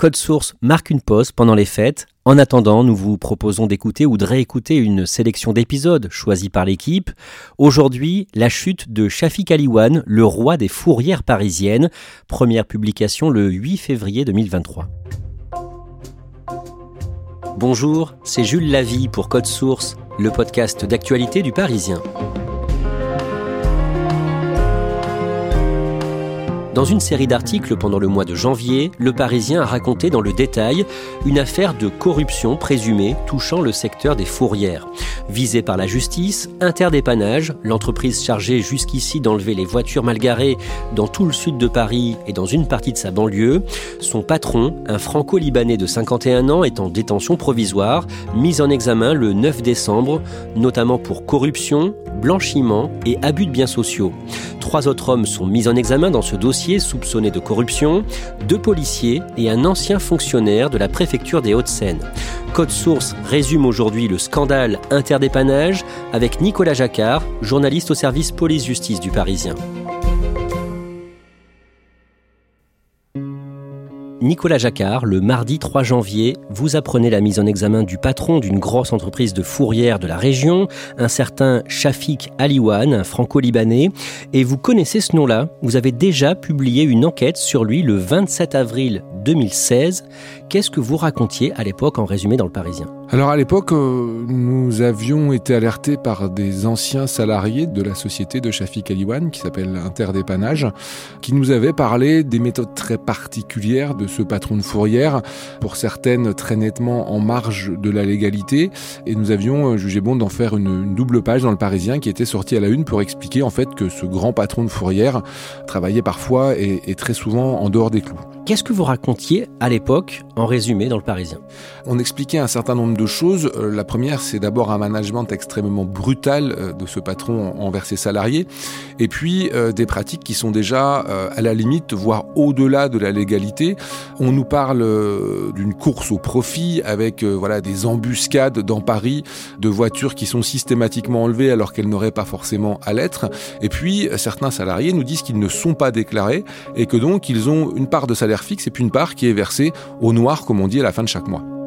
Code Source marque une pause pendant les fêtes. En attendant, nous vous proposons d'écouter ou de réécouter une sélection d'épisodes choisis par l'équipe. Aujourd'hui, la chute de Shafik Aliwan, le roi des fourrières parisiennes. Première publication le 8 février 2023. Bonjour, c'est Jules Lavie pour Code Source, le podcast d'actualité du Parisien. Dans une série d'articles pendant le mois de janvier, Le Parisien a raconté dans le détail une affaire de corruption présumée touchant le secteur des fourrières. Visée par la justice, Interdépannage, l'entreprise chargée jusqu'ici d'enlever les voitures mal garées dans tout le sud de Paris et dans une partie de sa banlieue, son patron, un franco-libanais de 51 ans, est en détention provisoire, mis en examen le 9 décembre, notamment pour corruption, blanchiment et abus de biens sociaux. Trois autres hommes sont mis en examen dans ce dossier soupçonnés de corruption, deux policiers et un ancien fonctionnaire de la préfecture des Hauts-de-Seine. Code Source résume aujourd'hui le scandale interdépannage avec Nicolas Jacquard, journaliste au service police-justice du Parisien. Nicolas Jacquard, le mardi 3 janvier, vous apprenez la mise en examen du patron d'une grosse entreprise de fourrière de la région, un certain Shafik Aliwan, un franco-libanais, et vous connaissez ce nom-là. Vous avez déjà publié une enquête sur lui le 27 avril 2016. Qu'est-ce que vous racontiez à l'époque en résumé dans le Parisien? Alors à l'époque, euh, nous avions été alertés par des anciens salariés de la société de Shafik Aliwan, qui s'appelle Interdépannage, qui nous avaient parlé des méthodes très particulières de ce patron de fourrière, pour certaines très nettement en marge de la légalité, et nous avions euh, jugé bon d'en faire une, double page dans le Parisien qui était sortie à la une pour expliquer en fait que ce grand patron de fourrière travaillait parfois et très souvent en dehors des clous. Qu'est-ce que vous racontiez à l'époque en résumé dans le Parisien? On expliquait un certain nombre de choses. Euh, La première, c'est d'abord un management extrêmement brutal euh, de ce patron envers ses salariés, et puis euh, des pratiques qui sont déjà à la limite, voire au-delà de la légalité. On nous parle d'une course au profit avec voilà des embuscades dans Paris de voitures qui sont systématiquement enlevées alors qu'elles n'auraient pas forcément à l'être. Et puis certains salariés nous disent qu'ils ne sont pas déclarés et que donc ils ont une part de salaire fixe et puis une part qui est versée au noir, comme on dit, à la fin de chaque mois.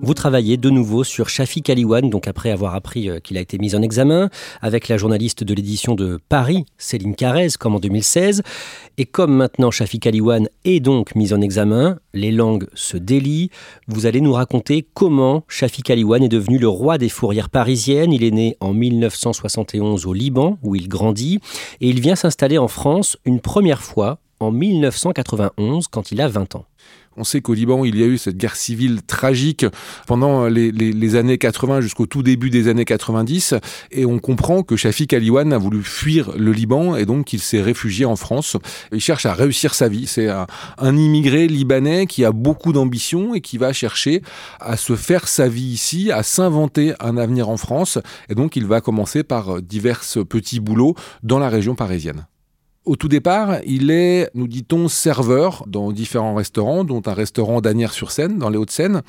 Vous travaillez de nouveau sur Shafik Aliwan, donc après avoir appris euh, qu'il a été mis en examen, avec la journaliste de l'édition de Paris, Céline Carrez, comme en 2016. Et comme maintenant Shafik Aliwan est donc mis en examen, les langues se délient. Vous allez nous raconter comment Shafik Aliwan est devenu le roi des fourrières parisiennes. Il est né en 1971 au Liban, où il grandit, et il vient s'installer en France une première fois en 1991, quand il a 20 ans. On sait qu'au Liban, il y a eu cette guerre civile tragique pendant les, années 80 jusqu'au tout début des années 90. Et on comprend que Shafik Aliwan a voulu fuir le Liban et donc il s'est réfugié en France. Il cherche à réussir sa vie. C'est un, un immigré libanais qui a beaucoup d'ambition et qui va chercher à se faire sa vie ici, à s'inventer un avenir en France. Et donc il va commencer par divers petits boulots dans la région parisienne. Au tout départ, il est, nous dit-on, serveur dans différents restaurants, dont un restaurant d'Anières-sur-Seine, dans les Hauts-de-Seine.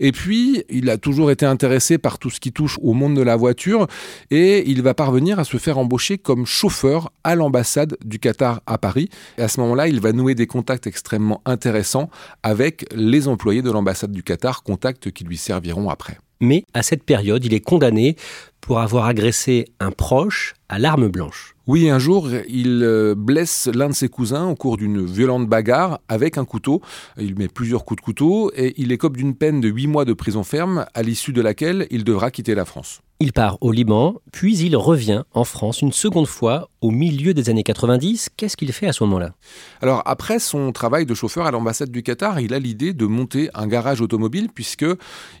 Et puis, il a toujours été intéressé par tout ce qui touche au monde de la voiture et il va parvenir à se faire embaucher comme chauffeur à l'ambassade du Qatar à Paris. Et à ce moment-là, il va nouer des contacts extrêmement intéressants avec les employés de l'ambassade du Qatar, contacts qui lui serviront après. Mais à cette période, il est condamné pour avoir agressé un proche à l'arme blanche. Oui, un jour, il euh, blesse l'un de ses cousins au cours d'une violente bagarre avec un couteau. Il met plusieurs coups de couteau et il écope d'une peine de 8 mois de prison ferme, à l'issue de laquelle il devra quitter la France. Il part au Liban, puis il revient en France une seconde fois au milieu des années 90. Qu'est-ce qu'il fait à ce moment-là? Alors après son travail de chauffeur à l'ambassade du Qatar, il a l'idée de monter un garage automobile puisque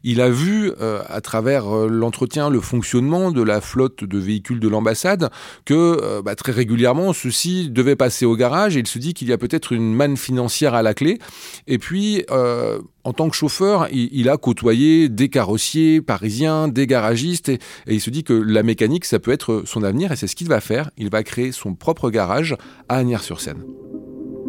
il a vu euh, à travers euh, l'entretien, le fonctionnement de la flotte de véhicules de l'ambassade que euh, bah, très régulièrement ceux-ci devaient passer au garage et il se dit qu'il y a peut-être une manne financière à la clé. Et puis en tant que chauffeur, il, a côtoyé des carrossiers parisiens, des garagistes, et, il se dit que la mécanique, ça peut être son avenir, et c'est ce qu'il va faire. Il va créer son propre garage à Agnières-sur-Seine.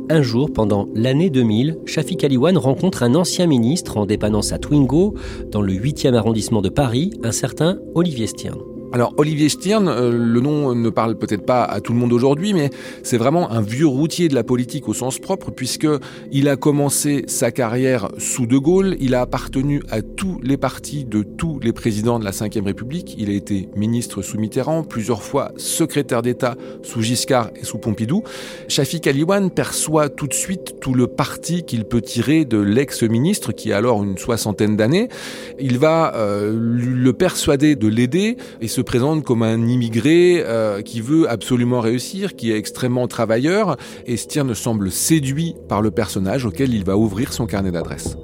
Un jour, pendant l'année 2000, Shafik Aliwan rencontre un ancien ministre en dépendance à Twingo, dans le 8e arrondissement de Paris, un certain Olivier Stern. Alors Olivier Stirn, euh, le nom ne parle peut-être pas à tout le monde aujourd'hui, mais c'est vraiment un vieux routier de la politique au sens propre, puisque il a commencé sa carrière sous De Gaulle, il a appartenu à tous les partis de tous les présidents de la Ve République, il a été ministre sous Mitterrand, plusieurs fois secrétaire d'État sous Giscard et sous Pompidou. Shafik Aliwan perçoit tout de suite tout le parti qu'il peut tirer de l'ex-ministre, qui a alors une soixantaine d'années. Il va euh, le persuader de l'aider et se présente comme un immigré euh, qui veut absolument réussir, qui est extrêmement travailleur, et Stirn semble séduit par le personnage auquel il va ouvrir son carnet d'adresses.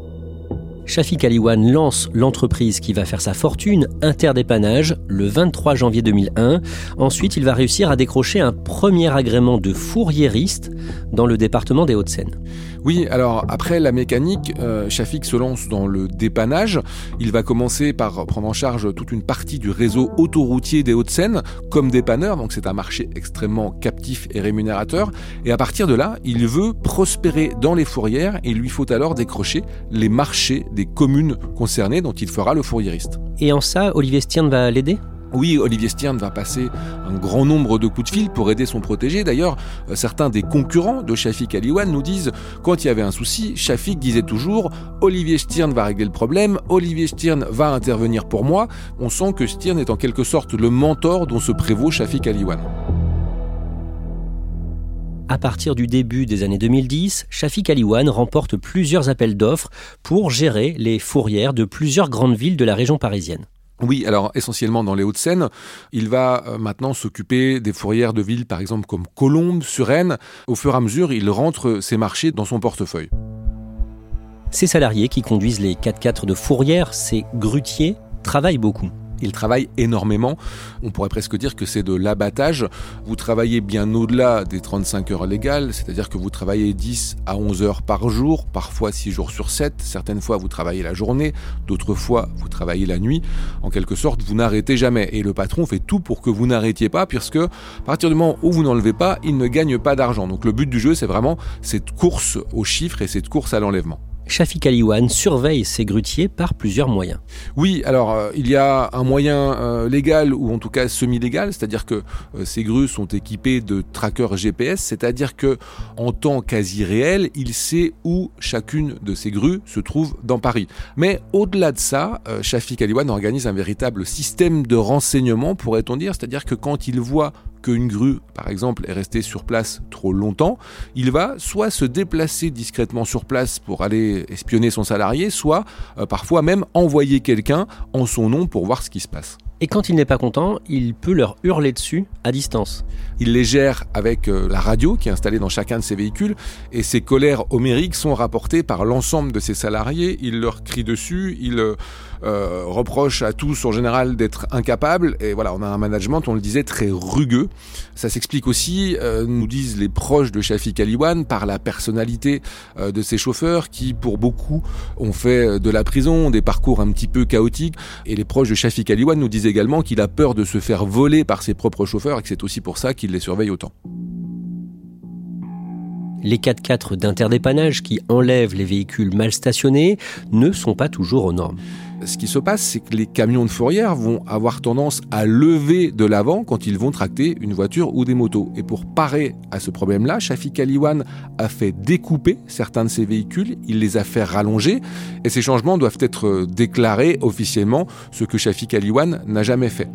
Shafik Aliwan lance l'entreprise qui va faire sa fortune, Interdépannage, le 23 janvier 2001. Ensuite, il va réussir à décrocher un premier agrément de fourriériste dans le département des Hauts-de-Seine. Oui, alors après la mécanique, euh, Shafik se lance dans le dépannage. Il va commencer par prendre en charge toute une partie du réseau autoroutier des Hauts-de-Seine comme dépanneur, donc c'est un marché extrêmement captif et rémunérateur. Et à partir de là, il veut prospérer dans les fourrières et il lui faut alors décrocher les marchés des communes concernées dont il fera le fourriériste. Et en ça, Olivier Stern va l'aider? Oui, Olivier Stern va passer un grand nombre de coups de fil pour aider son protégé. D'ailleurs, euh, certains des concurrents de Shafik Aliwan nous disent quand il y avait un souci, Shafik disait toujours Olivier Stern va régler le problème, Olivier Stern va intervenir pour moi. On sent que Stern est en quelque sorte le mentor dont se prévaut Shafik Aliwan. À partir du début des années 2010, Shafik Aliwan remporte plusieurs appels d'offres pour gérer les fourrières de plusieurs grandes villes de la région parisienne. Oui, alors essentiellement dans les Hauts-de-Seine. Il va euh, maintenant s'occuper des fourrières de villes, par exemple comme Colombes, Suresnes. Au fur et à mesure, il rentre ses marchés dans son portefeuille. Ces salariés qui conduisent les 4x4 de fourrière, ces grutiers, travaillent beaucoup. Il travaille énormément. On pourrait presque dire que c'est de l'abattage. Vous travaillez bien au-delà des 35 heures légales, c'est-à-dire que vous travaillez 10 à 11 heures par jour, parfois 6 jours sur 7. Certaines fois, vous travaillez la journée, d'autres fois, vous travaillez la nuit. En quelque sorte, vous n'arrêtez jamais. Et le patron fait tout pour que vous n'arrêtiez pas, puisque à partir du moment où vous n'enlevez pas, il ne gagne pas d'argent. Donc le but du jeu, c'est vraiment cette course aux chiffres et cette course à l'enlèvement. Shafik Aliwan surveille ces grutiers par plusieurs moyens. Oui, alors euh, il y a un moyen euh, légal ou en tout cas semi-légal, c'est-à-dire que euh, ces grues sont équipées de trackers GPS, c'est-à-dire que en temps quasi réel, il sait où chacune de ces grues se trouve dans Paris. Mais au-delà de ça, Shafik Aliwan organise un véritable système de renseignement, pourrait-on dire, c'est-à-dire que quand il voit qu'une grue, par exemple, est restée sur place trop longtemps, il va soit se déplacer discrètement sur place pour aller espionner son salarié, soit euh, parfois même envoyer quelqu'un en son nom pour voir ce qui se passe. Et quand il n'est pas content, il peut leur hurler dessus à distance. Il les gère avec euh, la radio qui est installée dans chacun de ses véhicules et ses colères homériques sont rapportées par l'ensemble de ses salariés. Il leur crie dessus, il euh, euh, reproche à tous en général d'être incapables. Et voilà, on a un management, on le disait, très rugueux. Ça s'explique aussi, nous disent les proches de Shafik Aliwan, par la personnalité de ses chauffeurs qui, pour beaucoup, ont fait de la prison, des parcours un petit peu chaotiques. Et les proches de Shafik Aliwan nous disent également qu'il a peur de se faire voler par ses propres chauffeurs et que c'est aussi pour ça qu'il les surveille autant. Les 4x4 d'interdépannage qui enlèvent les véhicules mal stationnés ne sont pas toujours aux normes. Ce qui se passe, c'est que les camions de fourrière vont avoir tendance à lever de l'avant quand ils vont tracter une voiture ou des motos. Et pour parer à ce problème-là, Shafik Aliwan a fait découper certains de ces véhicules, il les a fait rallonger, et ces changements doivent être déclarés officiellement, ce que Shafik Aliwan n'a jamais fait.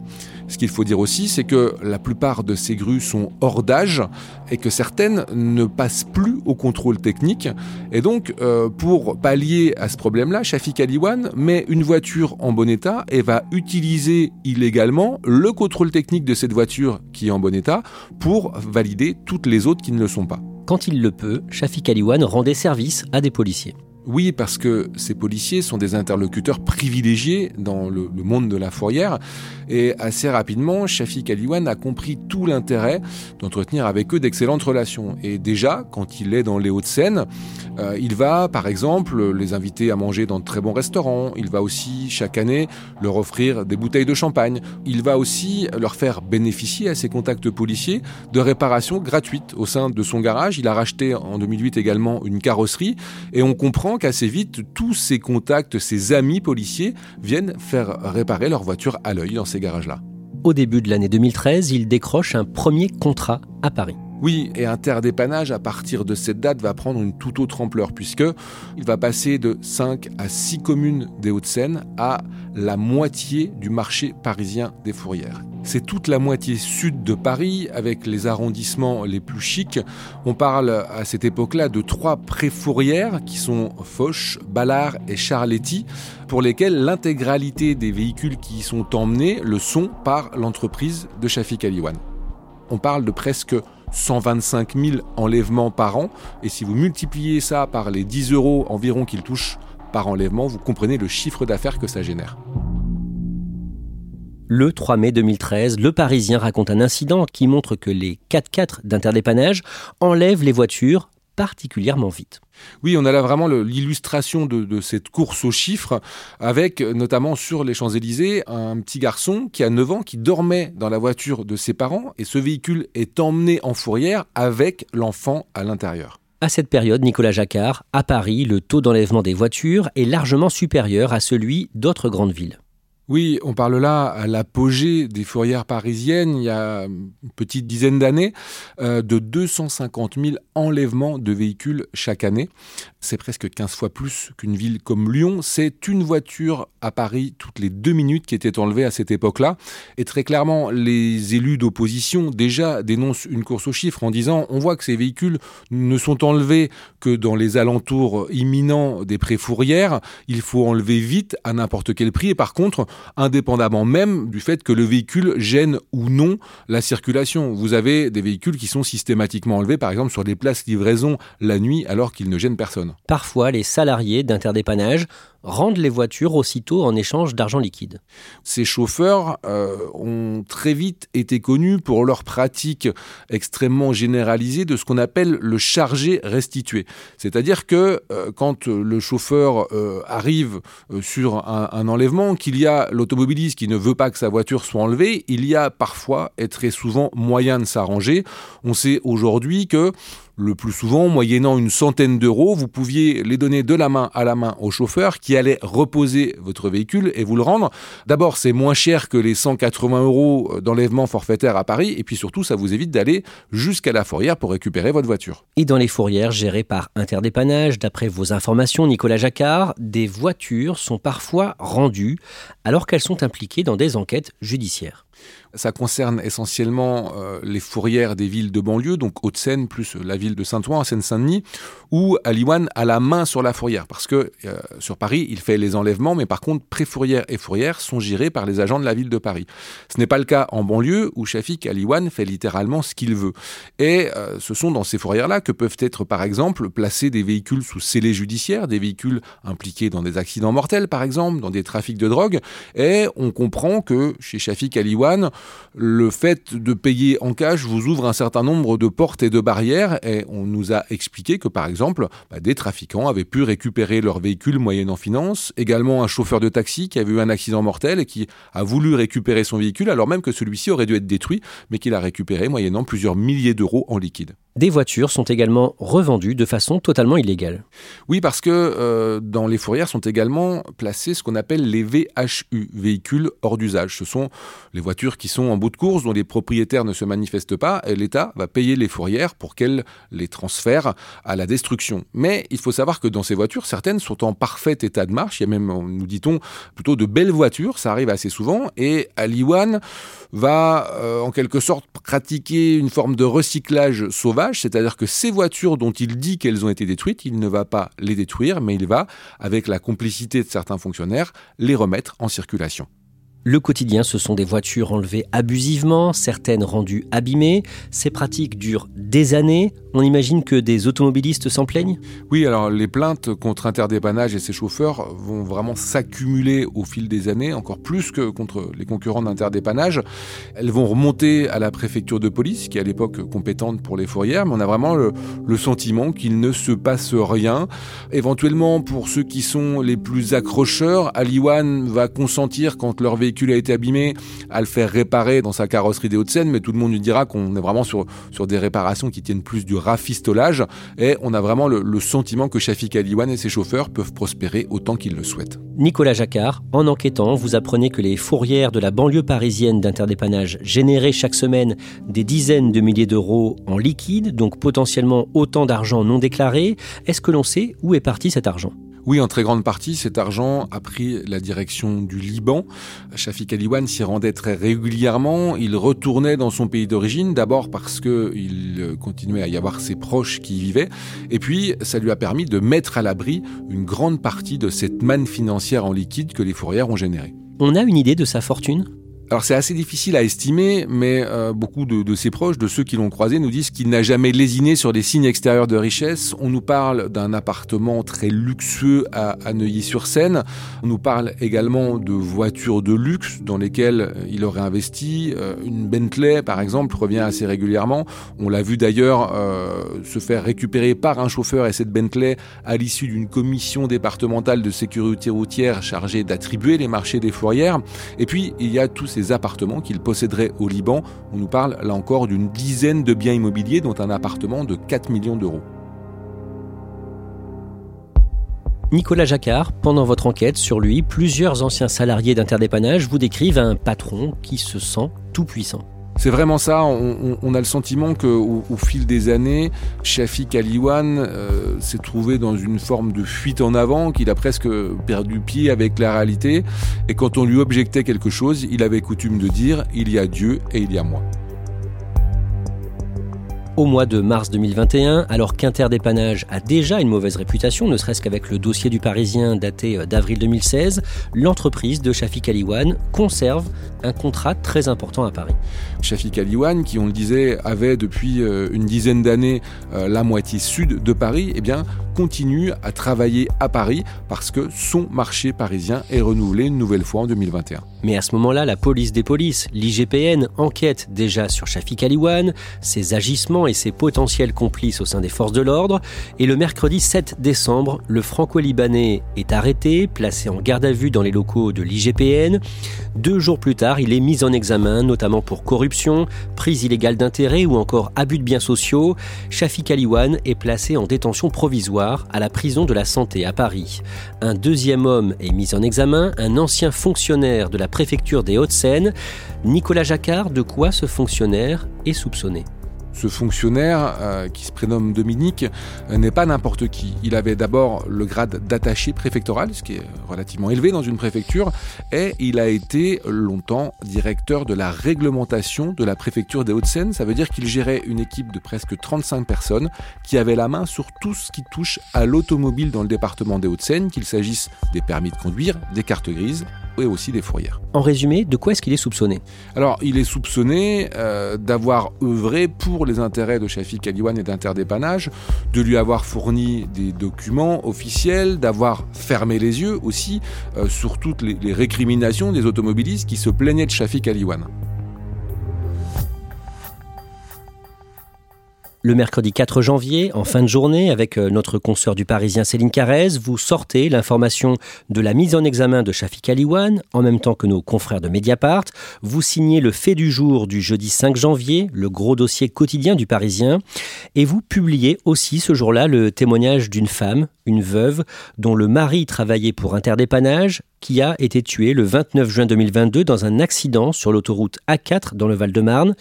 Ce qu'il faut dire aussi, c'est que la plupart de ces grues sont hors d'âge et que certaines ne passent plus au contrôle technique. Et donc, euh, pour pallier à ce problème-là, Shafik Aliwan met une voiture en bon état et va utiliser illégalement le contrôle technique de cette voiture qui est en bon état pour valider toutes les autres qui ne le sont pas. Quand il le peut, Shafik Aliwan rendait service à des policiers. Oui, parce que ces policiers sont des interlocuteurs privilégiés dans le, monde de la fourrière. Et assez rapidement, Shafik Aliwan a compris tout l'intérêt d'entretenir avec eux d'excellentes relations. Et déjà, quand il est dans les Hauts-de-Seine, euh, il va, par exemple, les inviter à manger dans de très bons restaurants. Il va aussi, chaque année, leur offrir des bouteilles de champagne. Il va aussi leur faire bénéficier à ses contacts policiers de réparations gratuites au sein de son garage. Il a racheté en 2008 également une carrosserie. Et on comprend qu'assez vite, tous ses contacts, ses amis policiers viennent faire réparer leur voiture à l'œil dans ces garages-là. Au début de l'année 2013, il décroche un premier contrat à Paris. Oui, et interdépannage à partir de cette date va prendre une toute autre ampleur puisque il va passer de 5 à 6 communes des Hauts-de-Seine à la moitié du marché parisien des fourrières. C'est toute la moitié sud de Paris avec les arrondissements les plus chics. On parle à cette époque-là de trois préfourrières qui sont Foch, Ballard et Charletti pour lesquelles l'intégralité des véhicules qui y sont emmenés le sont par l'entreprise de Shafik Aliwan. On parle de presque 125 000 enlèvements par an. Et si vous multipliez ça par les 10 euros environ qu'il touche par enlèvement, vous comprenez le chiffre d'affaires que ça génère. Le 3 mai 2013, le Parisien raconte un incident qui montre que les 4x4 d'interdépannage enlèvent les voitures particulièrement vite. Oui, on a là vraiment l'illustration de, cette course aux chiffres, avec notamment sur les Champs-Élysées un petit garçon qui a 9 ans qui dormait dans la voiture de ses parents et ce véhicule est emmené en fourrière avec l'enfant à l'intérieur. À cette période, Nicolas Jacquard, à Paris, le taux d'enlèvement des voitures est largement supérieur à celui d'autres grandes villes. Oui, on parle là à l'apogée des fourrières parisiennes, il y a une petite dizaine d'années, euh, de 250 000 enlèvements de véhicules chaque année. C'est presque 15 fois plus qu'une ville comme Lyon. C'est une voiture à Paris toutes les deux minutes qui était enlevée à cette époque-là. Et très clairement, les élus d'opposition déjà dénoncent une course aux chiffres en disant on voit que ces véhicules ne sont enlevés que dans les alentours imminents des préfourrières. Il faut enlever vite à n'importe quel prix. Et par contre, indépendamment même du fait que le véhicule gêne ou non la circulation. Vous avez des véhicules qui sont systématiquement enlevés, par exemple sur des places livraison la nuit, alors qu'ils ne gênent personne. Parfois, les salariés d'interdépannage rendent les voitures aussitôt en échange d'argent liquide. Ces chauffeurs euh, ont très vite été connus pour leur pratique extrêmement généralisée de ce qu'on appelle le chargé restitué. C'est-à-dire que euh, quand le chauffeur euh, arrive sur un, un enlèvement, qu'il y a l'automobiliste qui ne veut pas que sa voiture soit enlevée, il y a parfois et très souvent moyen de s'arranger. On sait aujourd'hui que le plus souvent, moyennant une centaine d'euros, vous pouviez les donner de la main à la main au chauffeur qui allait reposer votre véhicule et vous le rendre. D'abord, c'est moins cher que les 180 euros d'enlèvement forfaitaire à Paris et puis surtout, ça vous évite d'aller jusqu'à la fourrière pour récupérer votre voiture. Et dans les fourrières gérées par Interdépannage, d'après vos informations, Nicolas Jacquard, des voitures sont parfois rendues alors qu'elles sont impliquées dans des enquêtes judiciaires. Ça concerne essentiellement euh, les fourrières des villes de banlieue, donc Haute-Seine plus la ville de Saint-Ouen, en Seine-Saint-Denis, où Aliwan a la main sur la fourrière. Parce que euh, sur Paris, il fait les enlèvements, mais par contre, préfourrière et fourrière sont gérés par les agents de la ville de Paris. Ce n'est pas le cas en banlieue, où Shafik Aliwan fait littéralement ce qu'il veut. Et euh, ce sont dans ces fourrières-là que peuvent être, par exemple, placés des véhicules sous scellé judiciaire, des véhicules impliqués dans des accidents mortels, par exemple, dans des trafics de drogue. Et on comprend que chez Shafik Aliwan, le fait de payer en cash vous ouvre un certain nombre de portes et de barrières et on nous a expliqué que par exemple bah, des trafiquants avaient pu récupérer leur véhicule moyennant finance, également un chauffeur de taxi qui avait eu un accident mortel et qui a voulu récupérer son véhicule alors même que celui-ci aurait dû être détruit mais qu'il a récupéré moyennant plusieurs milliers d'euros en liquide. Des voitures sont également revendues de façon totalement illégale. Oui, parce que euh, dans les fourrières sont également placés ce qu'on appelle les VHU, véhicules hors d'usage. Ce sont les voitures qui sont en bout de course, dont les propriétaires ne se manifestent pas, et l'État va payer les fourrières pour qu'elles les transfèrent à la destruction. Mais il faut savoir que dans ces voitures, certaines sont en parfait état de marche. Il y a même, nous dit-on, plutôt de belles voitures, ça arrive assez souvent, et Aliwan va euh, en quelque sorte pratiquer une forme de recyclage sauvage, c'est-à-dire que ces voitures dont il dit qu'elles ont été détruites, il ne va pas les détruire, mais il va, avec la complicité de certains fonctionnaires, les remettre en circulation. Le quotidien, ce sont des voitures enlevées abusivement, certaines rendues abîmées. Ces pratiques durent des années. On imagine que des automobilistes s'en plaignent? Oui, alors les plaintes contre Interdépannage et ses chauffeurs vont vraiment s'accumuler au fil des années, encore plus que contre les concurrents d'Interdépannage. Elles vont remonter à la préfecture de police, qui est à l'époque compétente pour les fourrières, mais on a vraiment le, sentiment qu'il ne se passe rien. Éventuellement, pour ceux qui sont les plus accrocheurs, Aliwan va consentir quand leur véhicule a été abîmé à le faire réparer dans sa carrosserie des Hauts-de-Seine, mais tout le monde lui dira qu'on est vraiment sur, sur des réparations qui tiennent plus du rafistolage et on a vraiment le, sentiment que Shafik Aliwan et ses chauffeurs peuvent prospérer autant qu'ils le souhaitent. Nicolas Jacquard, en enquêtant, vous apprenez que les fourrières de la banlieue parisienne d'interdépannage généraient chaque semaine des dizaines de milliers d'euros en liquide, donc potentiellement autant d'argent non déclaré. Est-ce que l'on sait où est parti cet argent? Oui, en très grande partie, cet argent a pris la direction du Liban. Shafik Aliwan s'y rendait très régulièrement. Il retournait dans son pays d'origine, d'abord parce qu'il continuait à y avoir ses proches qui y vivaient, et puis ça lui a permis de mettre à l'abri une grande partie de cette manne financière en liquide que les fourrières ont générée. On a une idée de sa fortune? Alors c'est assez difficile à estimer, mais euh, beaucoup de, ses proches, de ceux qui l'ont croisé, nous disent qu'il n'a jamais lésiné sur des signes extérieurs de richesse. On nous parle d'un appartement très luxueux à, Neuilly-sur-Seine. On nous parle également de voitures de luxe dans lesquelles il aurait investi. Euh, une Bentley, par exemple, revient assez régulièrement. On l'a vu d'ailleurs euh, se faire récupérer par un chauffeur et cette Bentley à l'issue d'une commission départementale de sécurité routière chargée d'attribuer les marchés des fourrières. Et puis il y a tous ces appartements qu'il posséderait au Liban. On nous parle là encore d'une dizaine de biens immobiliers, dont un appartement de 4 millions d'euros. Nicolas Jacquard, pendant votre enquête sur lui, plusieurs anciens salariés d'interdépannage vous décrivent un patron qui se sent tout puissant. C'est vraiment ça. On, a le sentiment qu'au au fil des années, Shafik Aliwan euh, s'est trouvé dans une forme de fuite en avant, qu'il a presque perdu pied avec la réalité. Et quand on lui objectait quelque chose, il avait coutume de dire il y a Dieu et il y a moi. Au mois de mars 2021, alors qu'Interdépannage a déjà une mauvaise réputation, ne serait-ce qu'avec le dossier du Parisien daté euh, d'avril 2016, l'entreprise de Shafik Aliwan conserve un contrat très important à Paris. Shafik Aliwan, qui on le disait avait depuis euh, une dizaine d'années euh, la moitié sud de Paris, eh bien continue à travailler à Paris parce que son marché parisien est renouvelé une nouvelle fois en 2021. Mais à ce moment-là, la police des polices, l'IGPN, enquête déjà sur Shafik Aliwan, ses agissements et ses potentiels complices au sein des forces de l'ordre. Et le mercredi 7 décembre, le franco-libanais est arrêté, placé en garde à vue dans les locaux de l'IGPN. Deux jours plus tard, il est mis en examen, notamment pour corruption, prise illégale d'intérêt ou encore abus de biens sociaux. Shafik Aliwan est placé en détention provisoire à la prison de la santé à Paris. Un deuxième homme est mis en examen, un ancien fonctionnaire de la préfecture des Hauts-de-Seine. Nicolas Jacquard, de quoi ce fonctionnaire est soupçonné? Ce fonctionnaire, euh, qui se prénomme Dominique, euh, n'est pas n'importe qui. Il avait d'abord le grade d'attaché préfectoral, ce qui est relativement élevé dans une préfecture, et il a été longtemps directeur de la réglementation de la préfecture des Hauts-de-Seine. Ça veut dire qu'il gérait une équipe de presque 35 personnes qui avait la main sur tout ce qui touche à l'automobile dans le département des Hauts-de-Seine, qu'il s'agisse des permis de conduire, des cartes grises, et aussi des fourrières. En résumé, de quoi est-ce qu'il est soupçonné? Alors, il est soupçonné euh, d'avoir œuvré pour les intérêts de Shafik Aliwan et d'interdépannage, de lui avoir fourni des documents officiels, d'avoir fermé les yeux aussi euh, sur toutes les, les récriminations des automobilistes qui se plaignaient de Shafik Aliwan. Le mercredi 4 janvier, en fin de journée, avec euh, notre consoeur du Parisien Céline Carrez, vous sortez l'information de la mise en examen de Shafik Aliwan, en même temps que nos confrères de Mediapart. Vous signez le fait du jour du jeudi 5 janvier, le gros dossier quotidien du Parisien. Et vous publiez aussi ce jour-là le témoignage d'une femme, une veuve, dont le mari travaillait pour Interdépannage, qui a été tuée le 29 juin 2022 dans un accident sur l'autoroute A4 dans le Val-de-Marne.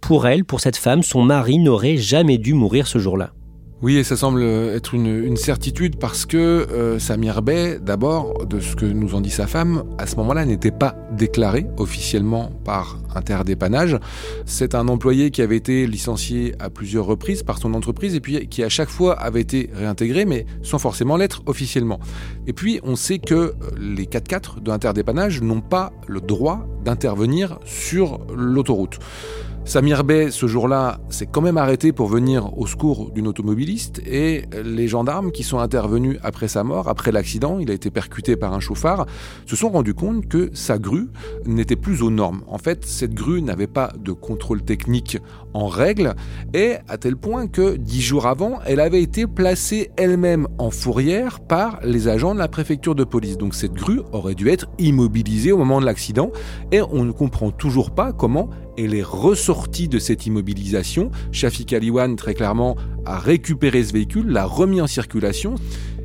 Pour elle, pour cette femme, son mari n'aurait jamais dû mourir ce jour-là. Oui, et ça semble être une, certitude parce que euh, Samir Bey, d'abord, de ce que nous en dit sa femme, à ce moment-là n'était pas déclaré officiellement par Interdépannage. C'est un employé qui avait été licencié à plusieurs reprises par son entreprise et puis qui à chaque fois avait été réintégré, mais sans forcément l'être officiellement. Et puis on sait que euh, les 4x4 de Interdépannage n'ont pas le droit d'intervenir sur l'autoroute. Samir Bey, ce jour-là, s'est quand même arrêté pour venir au secours d'une automobiliste et les gendarmes qui sont intervenus après sa mort, après l'accident, il a été percuté par un chauffard, se sont rendus compte que sa grue n'était plus aux normes. En fait, cette grue n'avait pas de contrôle technique en règle et à tel point que dix jours avant, elle avait été placée elle-même en fourrière par les agents de la préfecture de police. Donc cette grue aurait dû être immobilisée au moment de l'accident et on ne comprend toujours pas comment elle est ressortie de cette immobilisation. Shafik Aliwan, très clairement, a récupéré ce véhicule, l'a remis en circulation.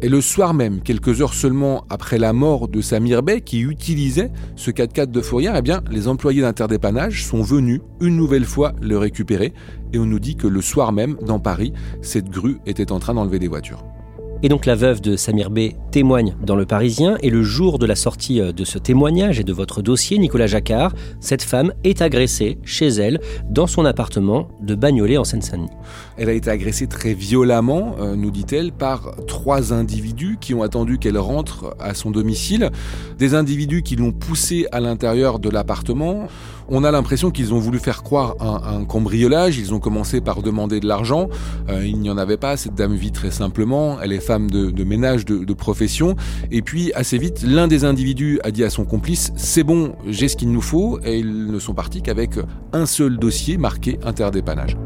Et le soir même, quelques heures seulement après la mort de Samir Bey, qui utilisait ce 4x4 de fourrière, eh bien, les employés d'interdépannage sont venus une nouvelle fois le récupérer. Et on nous dit que le soir même, dans Paris, cette grue était en train d'enlever des voitures. Et donc la veuve de Samir B témoigne dans Le Parisien et le jour de la sortie euh, de ce témoignage et de votre dossier, Nicolas Jacquard, cette femme est agressée chez elle dans son appartement de Bagnolet en Seine-Saint-Denis. Elle a été agressée très violemment, euh, nous dit-elle, par trois individus qui ont attendu qu'elle rentre à son domicile. Des individus qui l'ont poussée à l'intérieur de l'appartement. On a l'impression qu'ils ont voulu faire croire un, un, cambriolage. Ils ont commencé par demander de l'argent. Euh, il n'y en avait pas. Cette dame vit très simplement. Elle est femme de, ménage de, de, profession. Et puis, assez vite, l'un des individus a dit à son complice C'est bon, j'ai ce qu'il nous faut. Et ils ne sont partis qu'avec un seul dossier marqué interdépannage.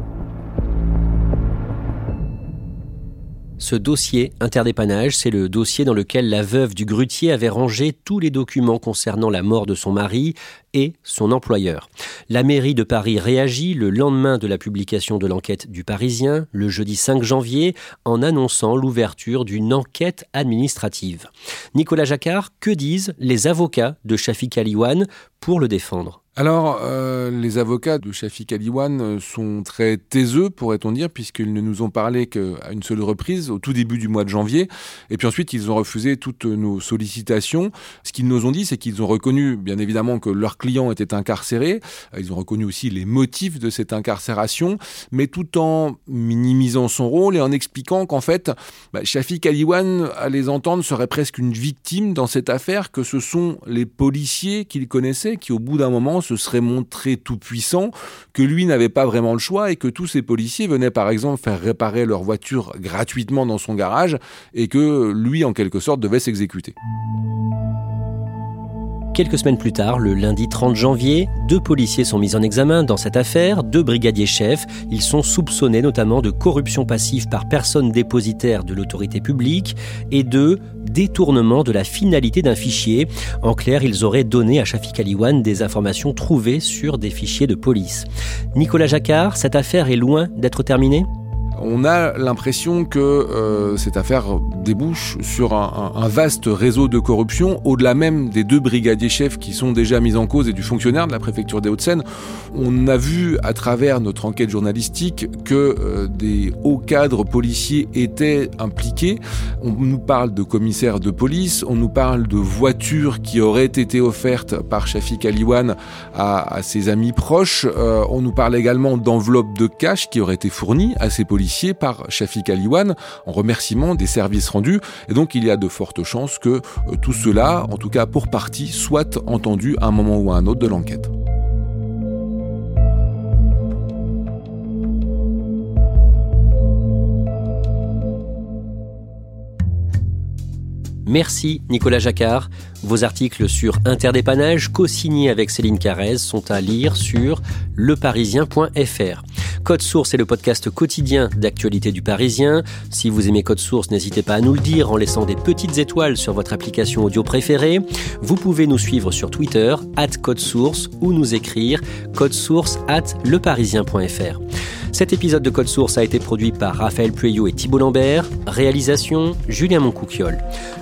Ce dossier interdépannage, c'est le dossier dans lequel la veuve du grutier avait rangé tous les documents concernant la mort de son mari et son employeur. La mairie de Paris réagit le lendemain de la publication de l'enquête du Parisien, le jeudi 5 janvier, en annonçant l'ouverture d'une enquête administrative. Nicolas Jacquard, que disent les avocats de Shafik Aliwan pour le défendre? Alors, euh, les avocats de Shafik Aliwan euh, sont très taiseux, pourrait-on dire, puisqu'ils ne nous ont parlé qu'à une seule reprise, au tout début du mois de janvier. Et puis ensuite, ils ont refusé toutes nos sollicitations. Ce qu'ils nous ont dit, c'est qu'ils ont reconnu, bien évidemment, que leur client était incarcéré. Ils ont reconnu aussi les motifs de cette incarcération, mais tout en minimisant son rôle et en expliquant qu'en fait, bah, Aliwan, à les entendre, serait presque une victime dans cette affaire, que ce sont les policiers qu'il connaissait qui, au bout d'un moment, se serait montré tout puissant, que lui n'avait pas vraiment le choix et que tous ces policiers venaient par exemple faire réparer leur voiture gratuitement dans son garage et que lui en quelque sorte devait s'exécuter. Quelques semaines plus tard, le lundi 30 janvier, deux policiers sont mis en examen dans cette affaire, deux brigadiers chefs. Ils sont soupçonnés notamment de corruption passive par personne dépositaire de l'autorité publique et de détournement de la finalité d'un fichier. En clair, ils auraient donné à Shafik Aliwan des informations trouvées sur des fichiers de police. Nicolas Jacquard, cette affaire est loin d'être terminée? On a l'impression que euh, cette affaire débouche sur un, vaste réseau de corruption, au-delà même des deux brigadiers chefs qui sont déjà mis en cause et du fonctionnaire de la préfecture des Hauts-de-Seine. On a vu à travers notre enquête journalistique que euh, des hauts cadres policiers étaient impliqués. On nous parle de commissaires de police, on nous parle de voitures qui auraient été offertes par Shafik Aliwan à, ses amis proches. Euh, on nous parle également d'enveloppes de cash qui auraient été fournies à ces policiers par Shafik Aliwan en remerciement des services rendus. Et donc il y a de fortes chances que euh, tout cela, en tout cas pour partie, soit entendu à un moment ou à un autre de l'enquête. Merci Nicolas Jacquard. Vos articles sur Interdépannage, co-signés avec Céline Carrez, sont à lire sur leparisien.fr. Code Source est le podcast quotidien d'actualité du Parisien. Si vous aimez Code Source, n'hésitez pas à nous le dire en laissant des petites étoiles sur votre application audio préférée. Vous pouvez nous suivre sur Twitter, at Code Source, ou nous écrire source at leparisien.fr. Cet épisode de Code Source a été produit par Raphaël Pueyo et Thibault Lambert. Réalisation Julien Moncouquiole.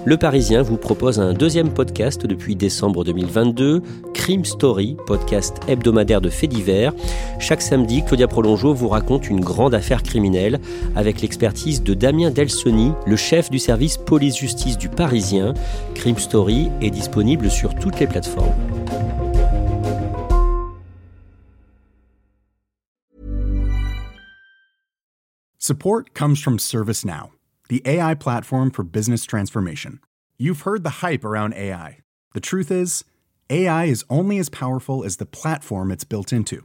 Le Parisien vous propose un deuxième podcast depuis décembre 2022, Crime Story, podcast hebdomadaire de faits divers. Chaque samedi, Claudia Prolongeau vous raconte une grande affaire criminelle avec l'expertise de Damien Delsoni, le chef du service police-justice du Parisien. Crime Story est disponible sur toutes les plateformes. Support comes from ServiceNow, the AI platform for business transformation. You've heard the hype around AI. The truth is, AI is only as powerful as the platform it's built into.